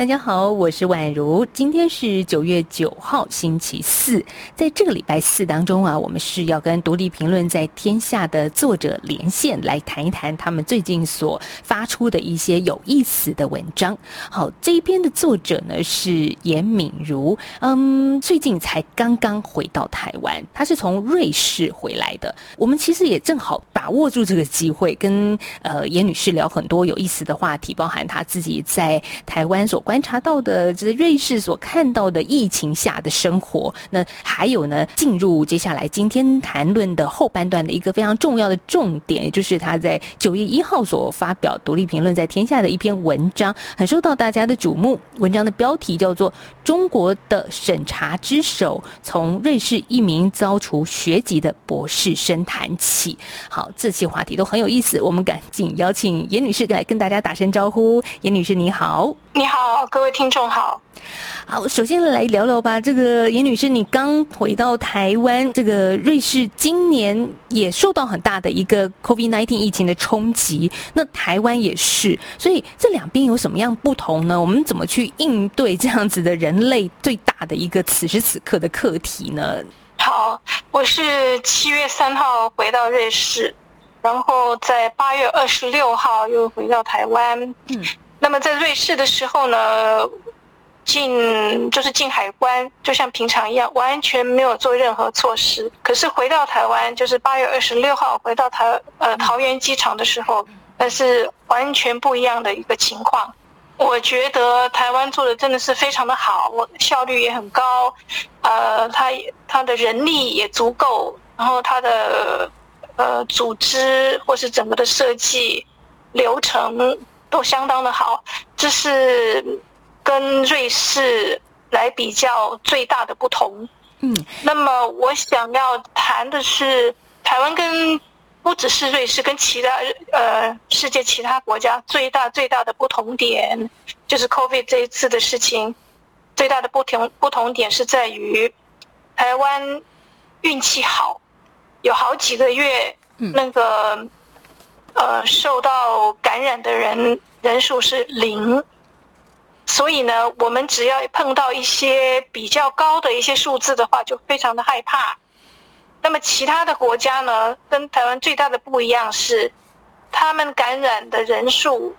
大家好，我是宛如。今天是九月九号，星期四。在这个礼拜四当中啊，我们是要跟独立评论在天下的作者连线，来谈一谈他们最近所发出的一些有意思的文章。好，这一篇的作者呢是严敏如，嗯，最近才刚刚回到台湾，他是从瑞士回来的。我们其实也正好把握住这个机会，跟呃严女士聊很多有意思的话题，包含她自己在台湾所。观察到的，就是瑞士所看到的疫情下的生活。那还有呢，进入接下来今天谈论的后半段的一个非常重要的重点，也就是他在九月一号所发表《独立评论》在天下的一篇文章，很受到大家的瞩目。文章的标题叫做《中国的审查之手：从瑞士一名遭除学籍的博士生谈起》。好，这些话题都很有意思，我们赶紧邀请严女士来跟大家打声招呼。严女士，你好。你好，各位听众好。好，首先来聊聊吧。这个严女士，你刚回到台湾，这个瑞士今年也受到很大的一个 COVID-19 疫情的冲击，那台湾也是，所以这两边有什么样不同呢？我们怎么去应对这样子的人类最大的一个此时此刻的课题呢？好，我是七月三号回到瑞士，然后在八月二十六号又回到台湾。嗯。那么在瑞士的时候呢，进就是进海关，就像平常一样，完全没有做任何措施。可是回到台湾，就是八月二十六号回到台呃桃园机场的时候，那是完全不一样的一个情况。我觉得台湾做的真的是非常的好，我效率也很高，呃，他他的人力也足够，然后他的呃组织或是整个的设计流程。都相当的好，这是跟瑞士来比较最大的不同。嗯，那么我想要谈的是台湾跟不只是瑞士跟其他呃世界其他国家最大最大的不同点，就是 COVID 这一次的事情最大的不同不同点是在于台湾运气好，有好几个月那个。呃，受到感染的人人数是零，所以呢，我们只要碰到一些比较高的一些数字的话，就非常的害怕。那么其他的国家呢，跟台湾最大的不一样是，他们感染的人数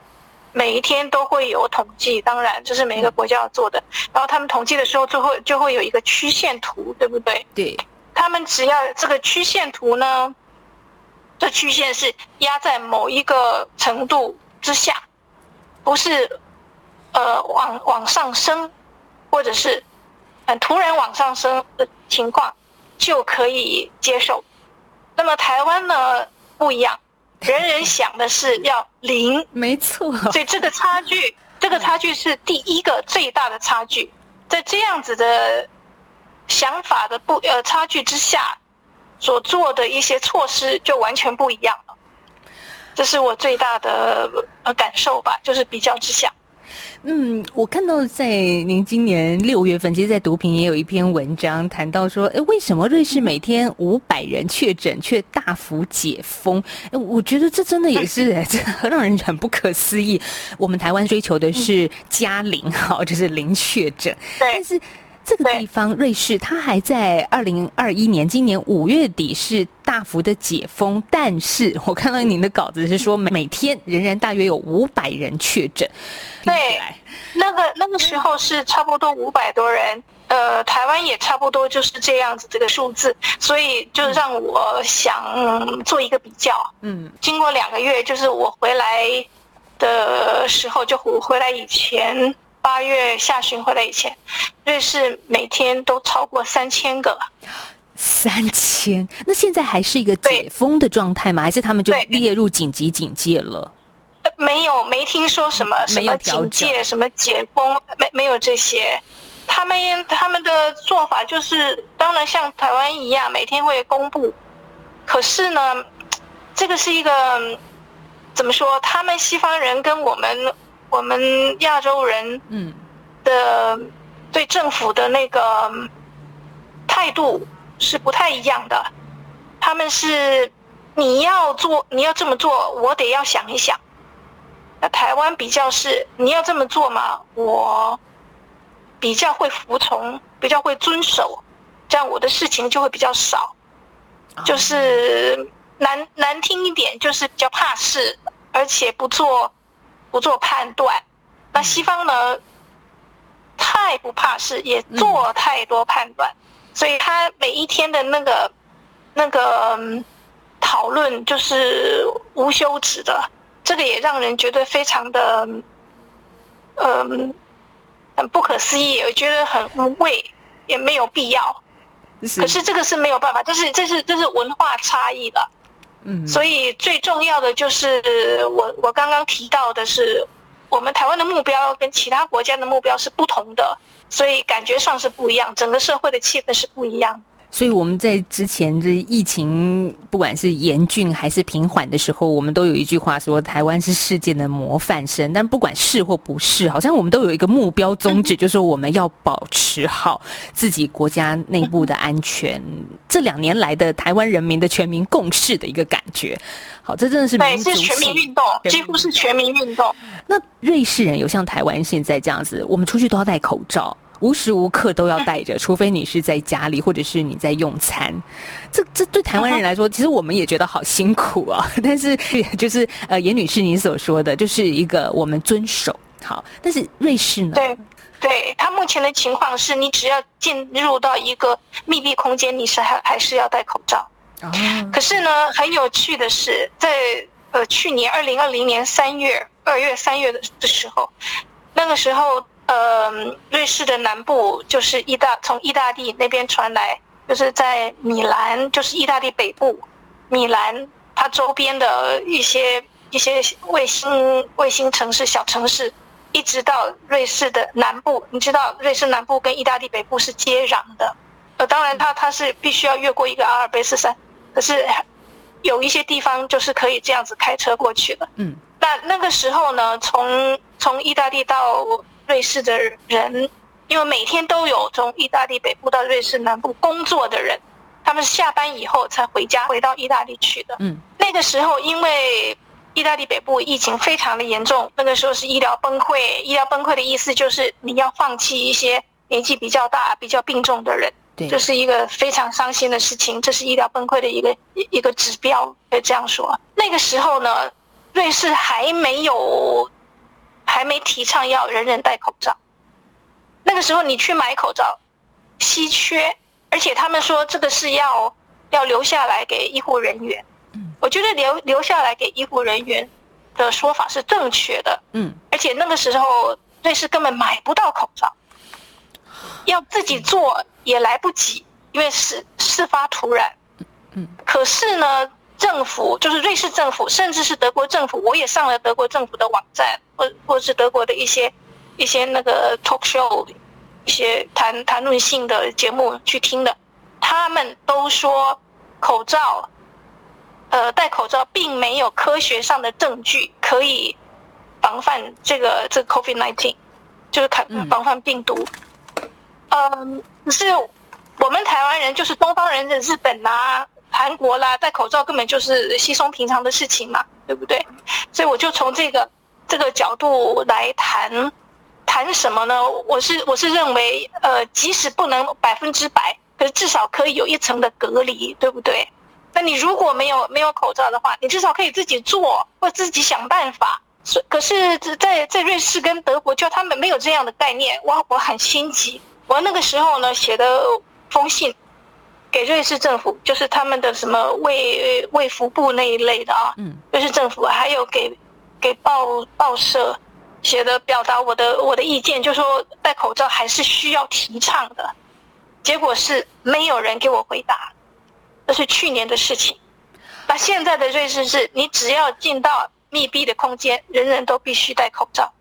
每一天都会有统计，当然这是每个国家要做的。然后他们统计的时候，最后就会有一个曲线图，对不对？对。他们只要这个曲线图呢。这曲线是压在某一个程度之下，不是呃往往上升，或者是很突然往上升的情况就可以接受。那么台湾呢不一样，人人想的是要零，没错。所以这个差距，这个差距是第一个最大的差距。在这样子的想法的不呃差距之下。所做的一些措施就完全不一样了，这是我最大的呃感受吧，就是比较之下。嗯，我看到在您今年六月份，其实，在读评也有一篇文章谈到说，哎，为什么瑞士每天五百人确诊却大幅解封？哎我觉得这真的也是 这让人很不可思议。我们台湾追求的是加零，好，就是零确诊，但是。这个地方，瑞士，它还在二零二一年今年五月底是大幅的解封，但是我看到您的稿子是说每天仍然大约有五百人确诊。对，那个那个时候是差不多五百多人，呃，台湾也差不多就是这样子这个数字，所以就让我想做一个比较。嗯，经过两个月，就是我回来的时候，就回回来以前。八月下旬回来以前，瑞士每天都超过三千个，三千。那现在还是一个解封的状态吗？还是他们就列入紧急警戒了？没有，没听说什么什么警戒，什么解封，没没有这些。他们他们的做法就是，当然像台湾一样，每天会公布。可是呢，这个是一个怎么说？他们西方人跟我们。我们亚洲人嗯的对政府的那个态度是不太一样的。他们是你要做，你要这么做，我得要想一想。那台湾比较是你要这么做嘛，我比较会服从，比较会遵守，这样我的事情就会比较少。就是难难听一点，就是比较怕事，而且不做不做判断。那西方呢，太不怕事，也做太多判断，所以他每一天的那个那个讨论就是无休止的，这个也让人觉得非常的嗯很不可思议，我觉得很无谓，也没有必要。可是这个是没有办法，这是这是这是文化差异的，嗯，所以最重要的就是我我刚刚提到的是，我们台湾的目标跟其他国家的目标是不同的，所以感觉上是不一样，整个社会的气氛是不一样的。所以我们在之前这疫情不管是严峻还是平缓的时候，我们都有一句话说台湾是世界的模范生。但不管是或不是，好像我们都有一个目标宗旨，就是我们要保持好自己国家内部的安全。这两年来的台湾人民的全民共事的一个感觉，好，这真的是对，是全民运动，几乎是全民运动。那瑞士人有像台湾现在这样子，我们出去都要戴口罩。无时无刻都要带着，除非你是在家里，或者是你在用餐。这这对台湾人来说，其实我们也觉得好辛苦啊。但是，就是呃，严女士你所说的，就是一个我们遵守好。但是瑞士呢？对，对他目前的情况是，你只要进入到一个密闭空间，你是还还是要戴口罩。哦。可是呢，很有趣的是，在呃去年二零二零年三月二月三月的的时候，那个时候。呃，瑞士的南部就是意大，从意大利那边传来，就是在米兰，就是意大利北部，米兰它周边的一些一些卫星卫星城市、小城市，一直到瑞士的南部。你知道，瑞士南部跟意大利北部是接壤的。呃，当然，它它是必须要越过一个阿尔卑斯山，可是有一些地方就是可以这样子开车过去的。嗯，那那个时候呢，从从意大利到瑞士的人，因为每天都有从意大利北部到瑞士南部工作的人，他们是下班以后才回家，回到意大利去的。嗯，那个时候因为意大利北部疫情非常的严重，那个时候是医疗崩溃。医疗崩溃的意思就是你要放弃一些年纪比较大、比较病重的人，这是一个非常伤心的事情。这是医疗崩溃的一个一个指标，可以这样说。那个时候呢，瑞士还没有。还没提倡要人人戴口罩，那个时候你去买口罩稀缺，而且他们说这个是要要留下来给医护人员。嗯，我觉得留留下来给医护人员的说法是正确的。嗯，而且那个时候瑞士根本买不到口罩，要自己做也来不及，因为事事发突然。嗯，可是呢。政府就是瑞士政府，甚至是德国政府，我也上了德国政府的网站，或或是德国的一些一些那个 talk show，一些谈谈论性的节目去听的，他们都说口罩，呃，戴口罩并没有科学上的证据可以防范这个这个 COVID nineteen，就是看防范病毒。嗯，可是我们台湾人，就是东方人的日本呐。韩国啦，戴口罩根本就是稀松平常的事情嘛，对不对？所以我就从这个这个角度来谈，谈什么呢？我是我是认为，呃，即使不能百分之百，可是至少可以有一层的隔离，对不对？那你如果没有没有口罩的话，你至少可以自己做或自己想办法。是，可是，在在瑞士跟德国，就他们没有这样的概念，我我很心急。我那个时候呢，写的封信。给瑞士政府，就是他们的什么卫卫福部那一类的啊，瑞士政府还有给给报报社写的表达我的我的意见，就说戴口罩还是需要提倡的。结果是没有人给我回答，这是去年的事情。那现在的瑞士是，你只要进到密闭的空间，人人都必须戴口罩。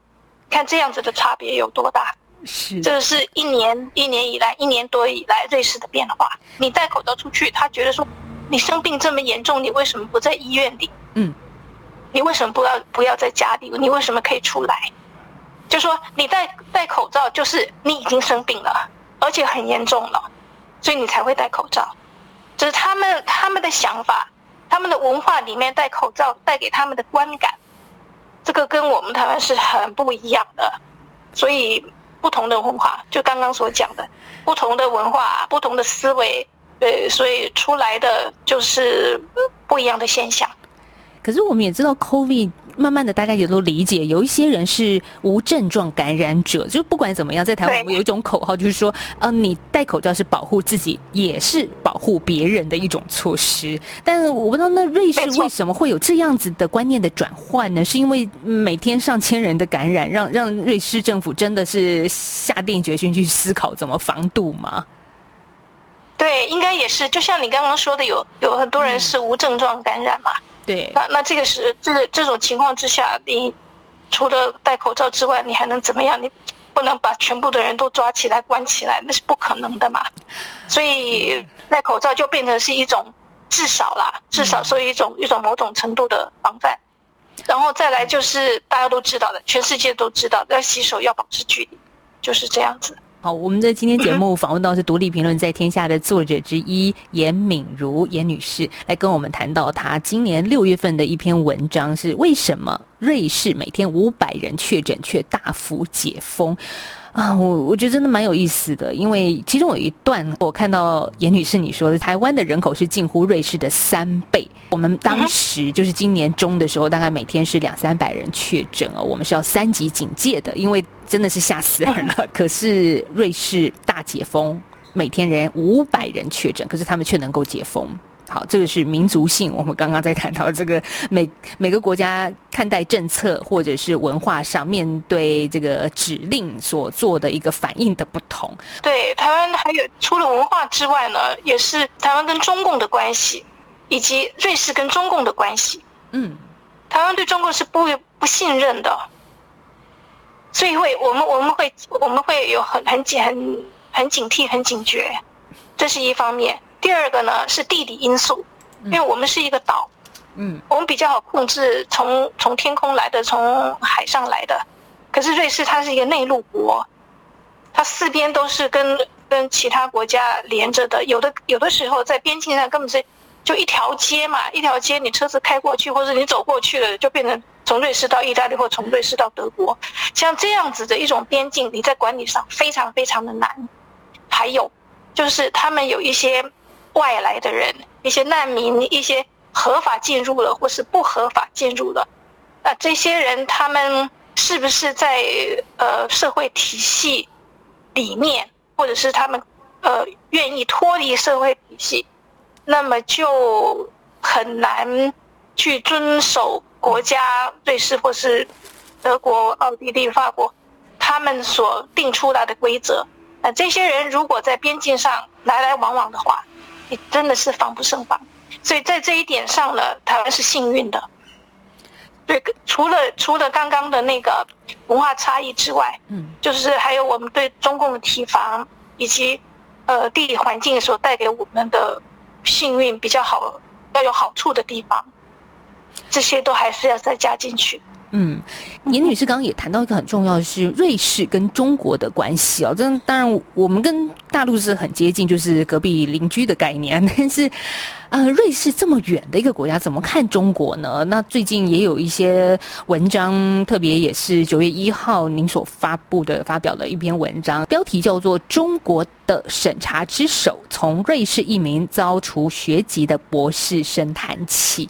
看这样子的差别有多大。是，这个是一年一年以来一年多以来瑞士的变化。你戴口罩出去，他觉得说，你生病这么严重，你为什么不在医院里？嗯，你为什么不要不要在家里？你为什么可以出来？就说你戴戴口罩，就是你已经生病了，而且很严重了，所以你才会戴口罩。这是他们他们的想法，他们的文化里面戴口罩带给他们的观感，这个跟我们台湾是很不一样的。所以不同的文化，就刚刚所讲的，不同的文化，不同的思维，对，所以出来的就是不一样的现象。可是我们也知道，COVID 慢慢的大家也都理解，有一些人是无症状感染者，就不管怎么样，在台湾我们有一种口号，就是说，呃，你戴口罩是保护自己，也是保护别人的一种措施。但是我不知道，那瑞士为什么会有这样子的观念的转换呢？是因为每天上千人的感染，让让瑞士政府真的是下定决心去思考怎么防堵吗？对，应该也是，就像你刚刚说的，有有很多人是无症状感染嘛。对，那那这个是这个这种情况之下，你除了戴口罩之外，你还能怎么样？你不能把全部的人都抓起来关起来，那是不可能的嘛。所以戴口罩就变成是一种至少啦，至少是一种一种某种程度的防范。然后再来就是大家都知道的，全世界都知道要洗手，要保持距离，就是这样子。好，我们的今天节目访问到是独立评论在天下的作者之一严敏如严女士，来跟我们谈到她今年六月份的一篇文章是为什么瑞士每天五百人确诊却大幅解封。啊，我我觉得真的蛮有意思的，因为其中有一段我看到严女士你说的，台湾的人口是近乎瑞士的三倍。我们当时就是今年中的时候，大概每天是两三百人确诊哦，我们是要三级警戒的，因为真的是吓死人了。可是瑞士大解封，每天人五百人确诊，可是他们却能够解封。好，这个是民族性。我们刚刚在谈到这个每每个国家看待政策或者是文化上面对这个指令所做的一个反应的不同。对，台湾还有除了文化之外呢，也是台湾跟中共的关系，以及瑞士跟中共的关系。嗯，台湾对中共是不不信任的，所以会我们我们会我们会有很很警很很警惕很警觉，这是一方面。第二个呢是地理因素，因为我们是一个岛，嗯，我们比较好控制从从天空来的，从海上来的。可是瑞士它是一个内陆国，它四边都是跟跟其他国家连着的，有的有的时候在边境上根本是就一条街嘛，一条街你车子开过去或者你走过去了，就变成从瑞士到意大利或从瑞士到德国，像这样子的一种边境，你在管理上非常非常的难。还有就是他们有一些。外来的人，一些难民，一些合法进入了或是不合法进入了，那这些人他们是不是在呃社会体系里面，或者是他们呃愿意脱离社会体系，那么就很难去遵守国家瑞士或是德国、奥地利、法国他们所定出来的规则。那这些人如果在边境上来来往往的话，真的是防不胜防，所以在这一点上呢，台湾是幸运的。对，除了除了刚刚的那个文化差异之外，嗯，就是还有我们对中共的提防，以及呃地理环境所带给我们的幸运比较好，要有好处的地方，这些都还是要再加进去。嗯，严女士刚刚也谈到一个很重要的是瑞士跟中国的关系哦，这当然我们跟大陆是很接近，就是隔壁邻居的概念。但是，呃，瑞士这么远的一个国家，怎么看中国呢？那最近也有一些文章，特别也是九月一号您所发布的发表的一篇文章，标题叫做《中国的审查之手：从瑞士一名遭除学籍的博士生谈起》。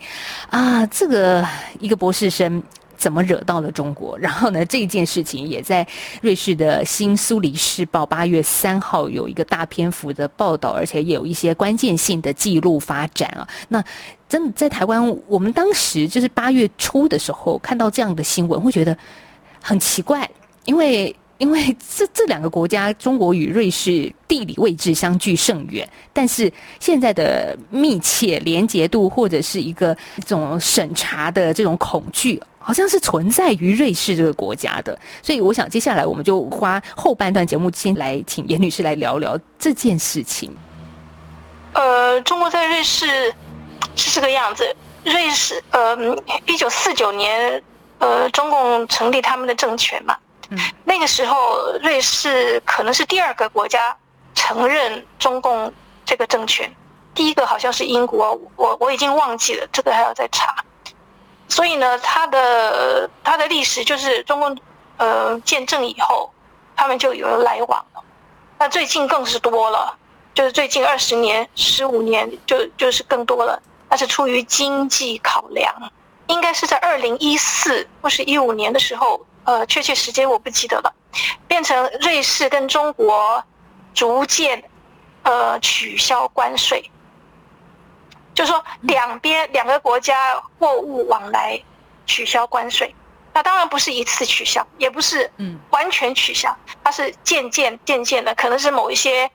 啊，这个一个博士生。怎么惹到了中国？然后呢？这件事情也在瑞士的新苏黎世报八月三号有一个大篇幅的报道，而且也有一些关键性的记录发展啊。那真的在台湾，我们当时就是八月初的时候看到这样的新闻，会觉得很奇怪，因为因为 这这两个国家，中国与瑞士地理位置相距甚远，但是现在的密切连结度或者是一个这种审查的这种恐惧。好像是存在于瑞士这个国家的，所以我想接下来我们就花后半段节目先来请严女士来聊聊这件事情。呃，中国在瑞士是这个样子，瑞士呃，一九四九年呃，中共成立他们的政权嘛，那个时候瑞士可能是第二个国家承认中共这个政权，第一个好像是英国，我我已经忘记了，这个还要再查。所以呢，它的它的历史就是中共呃建政以后，他们就有了来往了。那最近更是多了，就是最近二十年、十五年就就是更多了。那是出于经济考量，应该是在二零一四或是一五年的时候，呃，确切时间我不记得了，变成瑞士跟中国逐渐呃取消关税，就说两边两个国家货物往来取消关税，那当然不是一次取消，也不是嗯完全取消，它是渐渐渐渐的，可能是某一些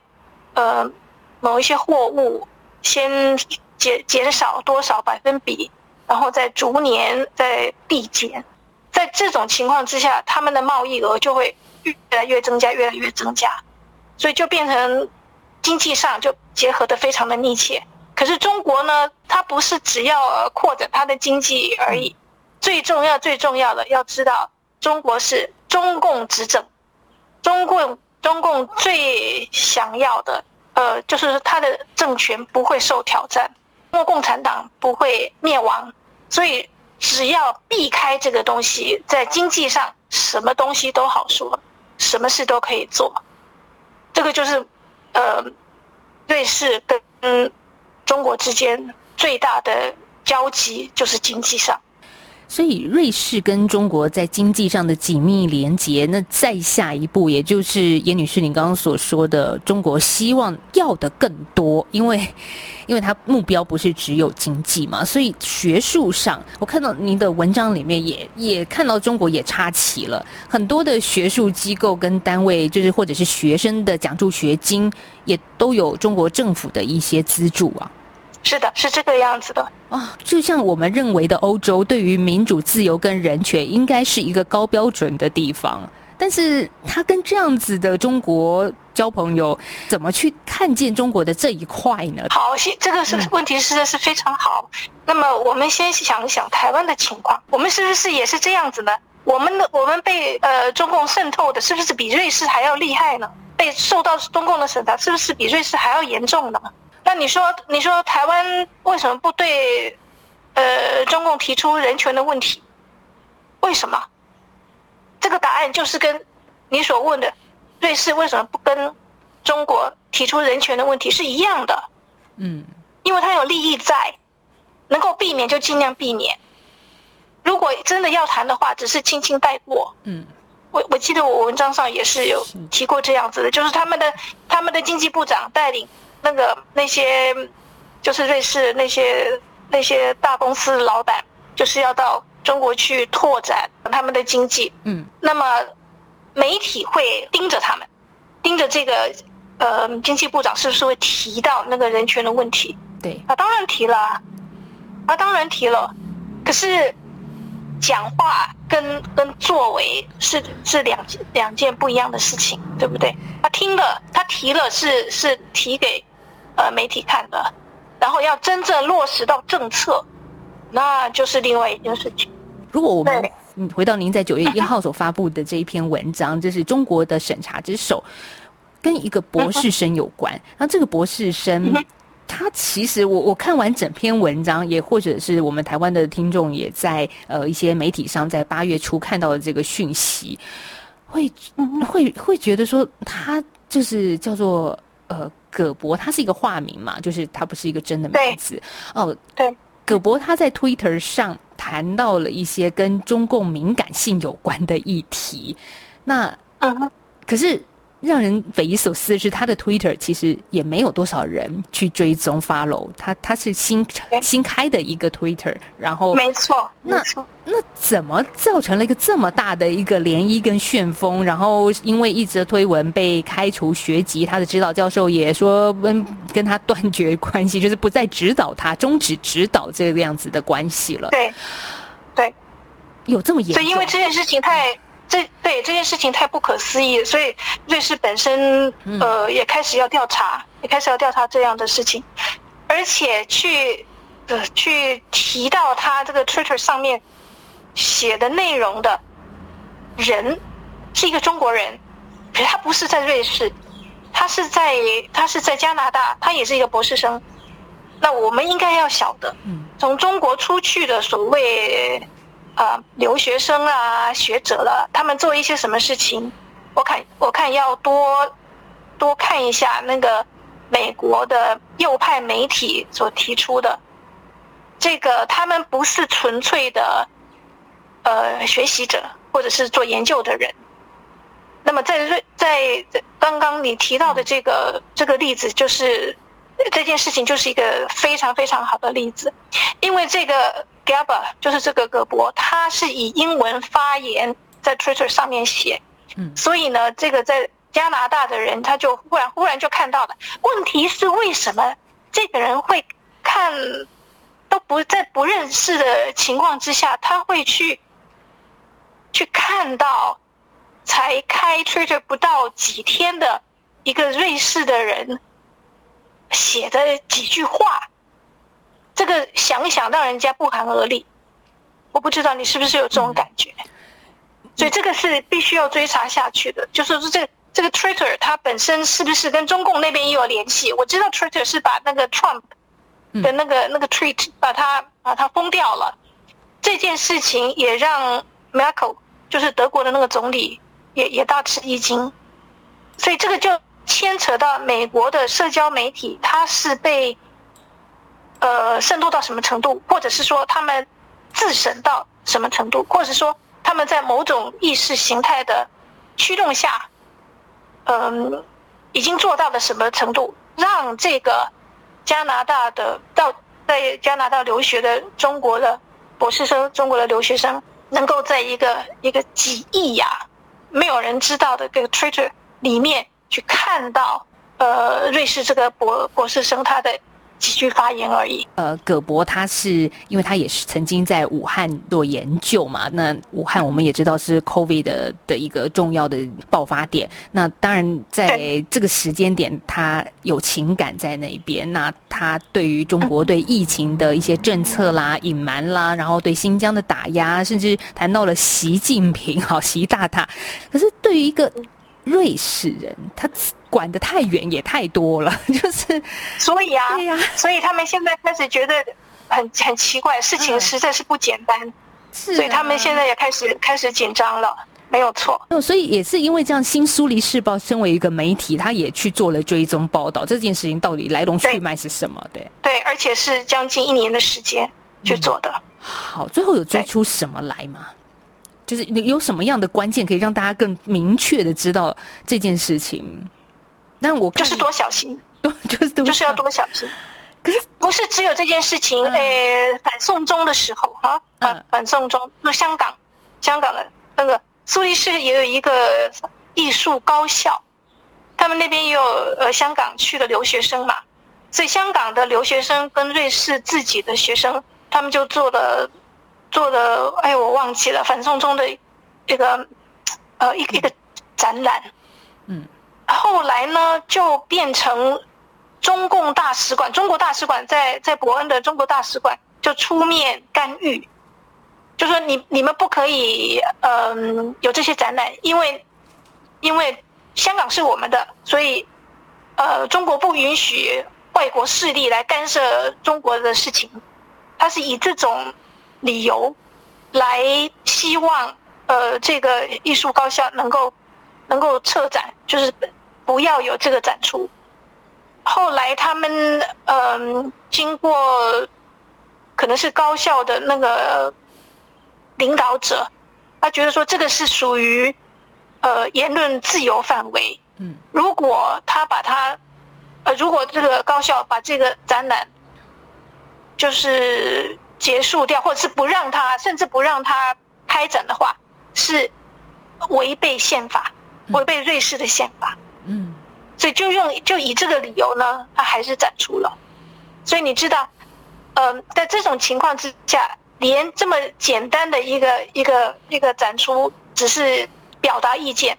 呃某一些货物先。减减少多少百分比，然后再逐年再递减，在这种情况之下，他们的贸易额就会越来越增加，越来越增加，所以就变成经济上就结合的非常的密切。可是中国呢，它不是只要扩展它的经济而已，最重要最重要的要知道，中国是中共执政，中共中共最想要的，呃，就是他的政权不会受挑战。因为共产党不会灭亡，所以只要避开这个东西，在经济上什么东西都好说，什么事都可以做。这个就是，呃，瑞士跟中国之间最大的交集就是经济上。所以，瑞士跟中国在经济上的紧密连结，那再下一步，也就是严女士您刚刚所说的，中国希望要的更多，因为，因为它目标不是只有经济嘛。所以，学术上，我看到您的文章里面也也看到中国也插旗了很多的学术机构跟单位，就是或者是学生的奖助学金，也都有中国政府的一些资助啊。是的，是这个样子的啊，就像我们认为的，欧洲对于民主、自由跟人权应该是一个高标准的地方，但是他跟这样子的中国交朋友，怎么去看见中国的这一块呢？好，先这个是问题，实在是非常好。那么我们先想一想台湾的情况，我们是不是也是这样子呢？我们的我们被呃中共渗透的，是不是比瑞士还要厉害呢？被受到中共的审查，是不是比瑞士还要严重呢？那你说，你说台湾为什么不对，呃，中共提出人权的问题？为什么？这个答案就是跟你所问的，瑞士为什么不跟中国提出人权的问题是一样的？嗯，因为他有利益在，能够避免就尽量避免。如果真的要谈的话，只是轻轻带过。嗯，我我记得我文章上也是有提过这样子的，就是他们的他们的经济部长带领。那个那些就是瑞士那些那些大公司老板，就是要到中国去拓展他们的经济。嗯，那么媒体会盯着他们，盯着这个呃经济部长是不是会提到那个人权的问题？对，啊，当然提了，啊，当然提了。可是讲话跟跟作为是是两两件不一样的事情，对不对？他听了，他提了是是提给。呃，媒体看的，然后要真正落实到政策，那就是另外一件事情。如果我们回到您在九月一号所发布的这一篇文章，就是中国的审查之手跟一个博士生有关。那这个博士生，他其实我我看完整篇文章，也或者是我们台湾的听众也在呃一些媒体上在八月初看到的这个讯息，会会会觉得说他就是叫做呃。葛博他是一个化名嘛，就是他不是一个真的名字哦。对，葛博他在 Twitter 上谈到了一些跟中共敏感性有关的议题，那嗯，可是。让人匪夷所思的是，他的 Twitter 其实也没有多少人去追踪 follow 他，他是新新开的一个 Twitter，然后没错，那那怎么造成了一个这么大的一个涟漪跟旋风？然后因为一则推文被开除学籍，他的指导教授也说跟跟他断绝关系，就是不再指导他，终止指导这个样子的关系了。对，对，有这么严？所以因为这件事情太。这对这件事情太不可思议，所以瑞士本身呃也开始要调查，也开始要调查这样的事情，而且去呃去提到他这个 Twitter 上面写的内容的人，是一个中国人，可是他不是在瑞士，他是在他是在加拿大，他也是一个博士生。那我们应该要晓得，从中国出去的所谓啊留学生啊学者了，他们做一些什么事情？我看我看要多多看一下那个美国的右派媒体所提出的，这个他们不是纯粹的呃学习者或者是做研究的人。那么在瑞在刚刚你提到的这个这个例子就是。这件事情就是一个非常非常好的例子，因为这个 Gaba 就是这个葛博，他是以英文发言在 Twitter 上面写，嗯，所以呢，这个在加拿大的人他就忽然忽然就看到了。问题是为什么这个人会看都不在不认识的情况之下，他会去去看到才开 Twitter 不到几天的一个瑞士的人。写的几句话，这个想一想让人家不寒而栗。我不知道你是不是有这种感觉，所以这个是必须要追查下去的。就是说，这这个 Twitter 它本身是不是跟中共那边也有联系？我知道 Twitter 是把那个 Trump 的那个那个 tweet 把它把它封掉了。这件事情也让 Merkel 就是德国的那个总理也也大吃一惊，所以这个就。牵扯到美国的社交媒体，它是被呃渗透到什么程度，或者是说他们自审到什么程度，或者说他们在某种意识形态的驱动下，嗯，已经做到了什么程度，让这个加拿大的到在加拿大留学的中国的博士生、中国的留学生，能够在一个一个几亿呀没有人知道的这个 Twitter 里面。去看到，呃，瑞士这个博博士生他的几句发言而已。呃，葛博他是因为他也是曾经在武汉做研究嘛，那武汉我们也知道是 COVID 的的一个重要的爆发点。那当然在这个时间点，他有情感在那边。那他对于中国对疫情的一些政策啦、隐瞒啦，然后对新疆的打压，甚至谈到了习近平，好习大大。可是对于一个瑞士人，他管的太远也太多了，就是，所以啊，对呀，所以他们现在开始觉得很很奇怪，事情实在是不简单，是，所以他们现在也开始开始紧张了，没有错。所以也是因为这样，新苏黎世报身为一个媒体，他也去做了追踪报道，这件事情到底来龙去脉是什么？对，对，而且是将近一年的时间去做的。好，最后有追出什么来吗？就是你有什么样的关键可以让大家更明确的知道这件事情？但我就是多小心，就是就是要多小心。可是不是只有这件事情？诶，反送中的时候啊，反反送中，那香港，香港的那个苏黎世也有一个艺术高校，他们那边也有呃香港去的留学生嘛，所以香港的留学生跟瑞士自己的学生，他们就做了。做的哎，我忘记了反送中的这个呃一个一个展览，嗯，后来呢就变成中共大使馆，中国大使馆在在伯恩的中国大使馆就出面干预，就说你你们不可以嗯有这些展览，因为因为香港是我们的，所以呃中国不允许外国势力来干涉中国的事情，他是以这种。理由，来希望呃这个艺术高校能够能够撤展，就是不要有这个展出。后来他们嗯经过可能是高校的那个领导者，他觉得说这个是属于呃言论自由范围。嗯，如果他把他呃如果这个高校把这个展览就是。结束掉，或者是不让他，甚至不让他开展的话，是违背宪法，违背瑞士的宪法。嗯，所以就用就以这个理由呢，他还是展出了。所以你知道，嗯，在这种情况之下，连这么简单的一个一个一个展出，只是表达意见，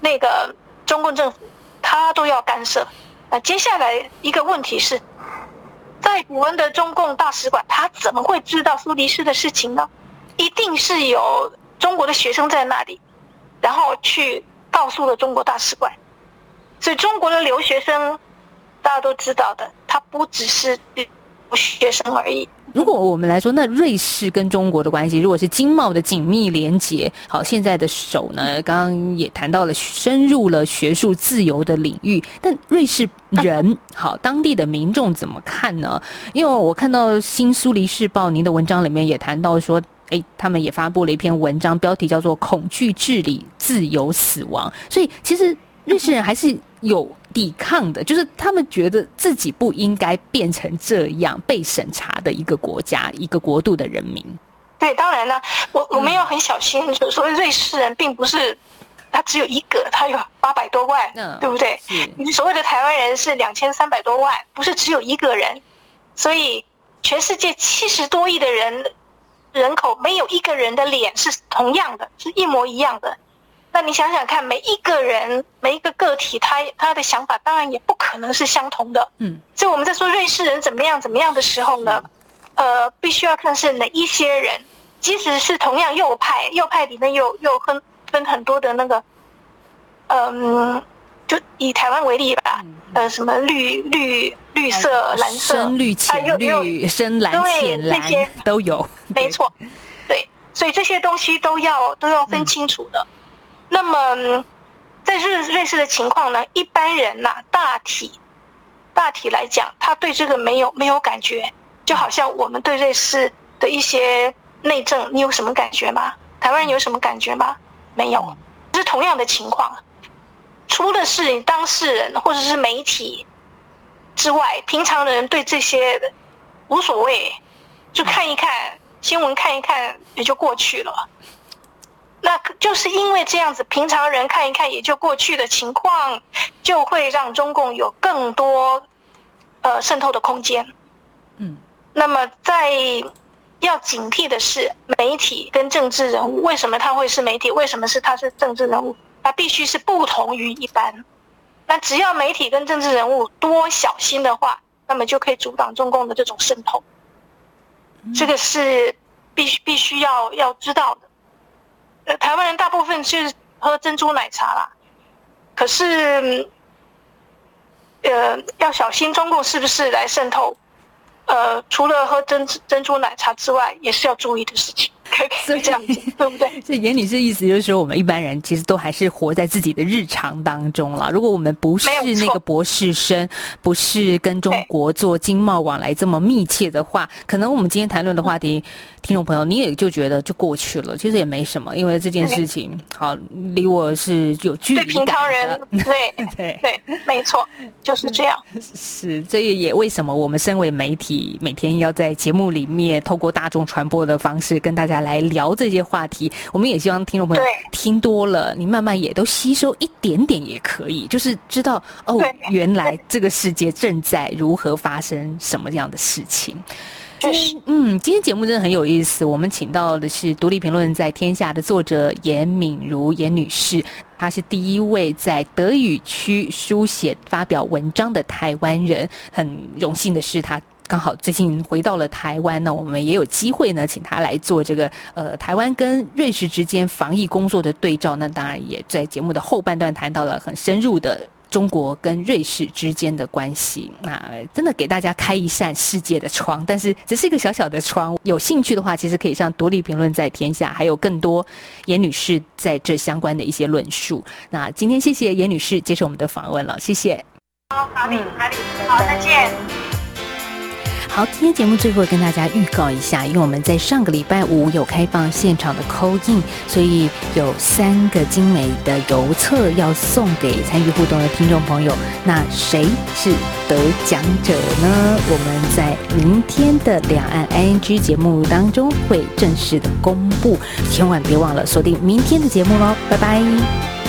那个中共政府他都要干涉。那接下来一个问题是。在古恩的中共大使馆，他怎么会知道苏黎世的事情呢？一定是有中国的学生在那里，然后去告诉了中国大使馆。所以中国的留学生，大家都知道的，他不只是学生而已。如果我们来说，那瑞士跟中国的关系，如果是经贸的紧密连结，好，现在的手呢，刚刚也谈到了深入了学术自由的领域，但瑞士人好，当地的民众怎么看呢？因为我看到《新苏黎世报》您的文章里面也谈到说，诶，他们也发布了一篇文章，标题叫做《恐惧治理，自由死亡》，所以其实瑞士人还是。有抵抗的，就是他们觉得自己不应该变成这样被审查的一个国家、一个国度的人民。对，当然呢，我我们要很小心，就是说瑞士人并不是他只有一个，他有八百多万，对不对？你所谓的台湾人是两千三百多万，不是只有一个人，所以全世界七十多亿的人人口，没有一个人的脸是同样的，是一模一样的。那你想想看，每一个人、每一个个体，他他的想法当然也不可能是相同的。嗯，所以我们在说瑞士人怎么样怎么样的时候呢，呃，必须要看是哪一些人，即使是同样右派，右派里面又又分分很多的那个，嗯，就以台湾为例吧，呃，什么绿绿绿色、蓝色、深绿、浅绿、深蓝、浅蓝都有，没错，对，所以这些东西都要都要分清楚的。那么，在瑞瑞士的情况呢？一般人呐，大体大体来讲，他对这个没有没有感觉，就好像我们对瑞士的一些内政，你有什么感觉吗？台湾人有什么感觉吗？没有，是同样的情况。除了是当事人或者是媒体之外，平常人对这些无所谓，就看一看新闻，看一看也就过去了。那就是因为这样子，平常人看一看也就过去的情况，就会让中共有更多呃渗透的空间。嗯，那么在要警惕的是，媒体跟政治人物为什么他会是媒体？为什么是他是政治人物？他必须是不同于一般。那只要媒体跟政治人物多小心的话，那么就可以阻挡中共的这种渗透。这个是必须必须要要知道的。呃，台湾人大部分是喝珍珠奶茶啦，可是，呃，要小心中共是不是来渗透？呃，除了喝珍珍珠奶茶之外，也是要注意的事情。是这样子，对不对？所以严女士意思就是说，我们一般人其实都还是活在自己的日常当中了。如果我们不是那个博士生，不是跟中国做经贸往来这么密切的话，可能我们今天谈论的话题，听众朋友你也就觉得就过去了，其实也没什么，因为这件事情好离我是有距离感。对平常人，对对对，没错，就是这样。是，这也为什么我们身为媒体，每天要在节目里面透过大众传播的方式跟大家。来聊这些话题，我们也希望听众朋友听多了，你慢慢也都吸收一点点也可以，就是知道哦，原来这个世界正在如何发生什么样的事情。就是嗯，今天节目真的很有意思，我们请到的是独立评论在天下的作者严敏如严女士，她是第一位在德语区书写发表文章的台湾人，很荣幸的是她。刚好最近回到了台湾呢，我们也有机会呢，请他来做这个呃台湾跟瑞士之间防疫工作的对照。那当然也在节目的后半段谈到了很深入的中国跟瑞士之间的关系。那真的给大家开一扇世界的窗，但是只是一个小小的窗。有兴趣的话，其实可以上独立评论在天下，还有更多严女士在这相关的一些论述。那今天谢谢严女士接受我们的访问了，谢谢。好，好的，好的，好，再见。好，今天节目最后跟大家预告一下，因为我们在上个礼拜五有开放现场的扣印，所以有三个精美的邮册要送给参与互动的听众朋友。那谁是得奖者呢？我们在明天的两岸 ING 节目当中会正式的公布，千万别忘了锁定明天的节目喽！拜拜。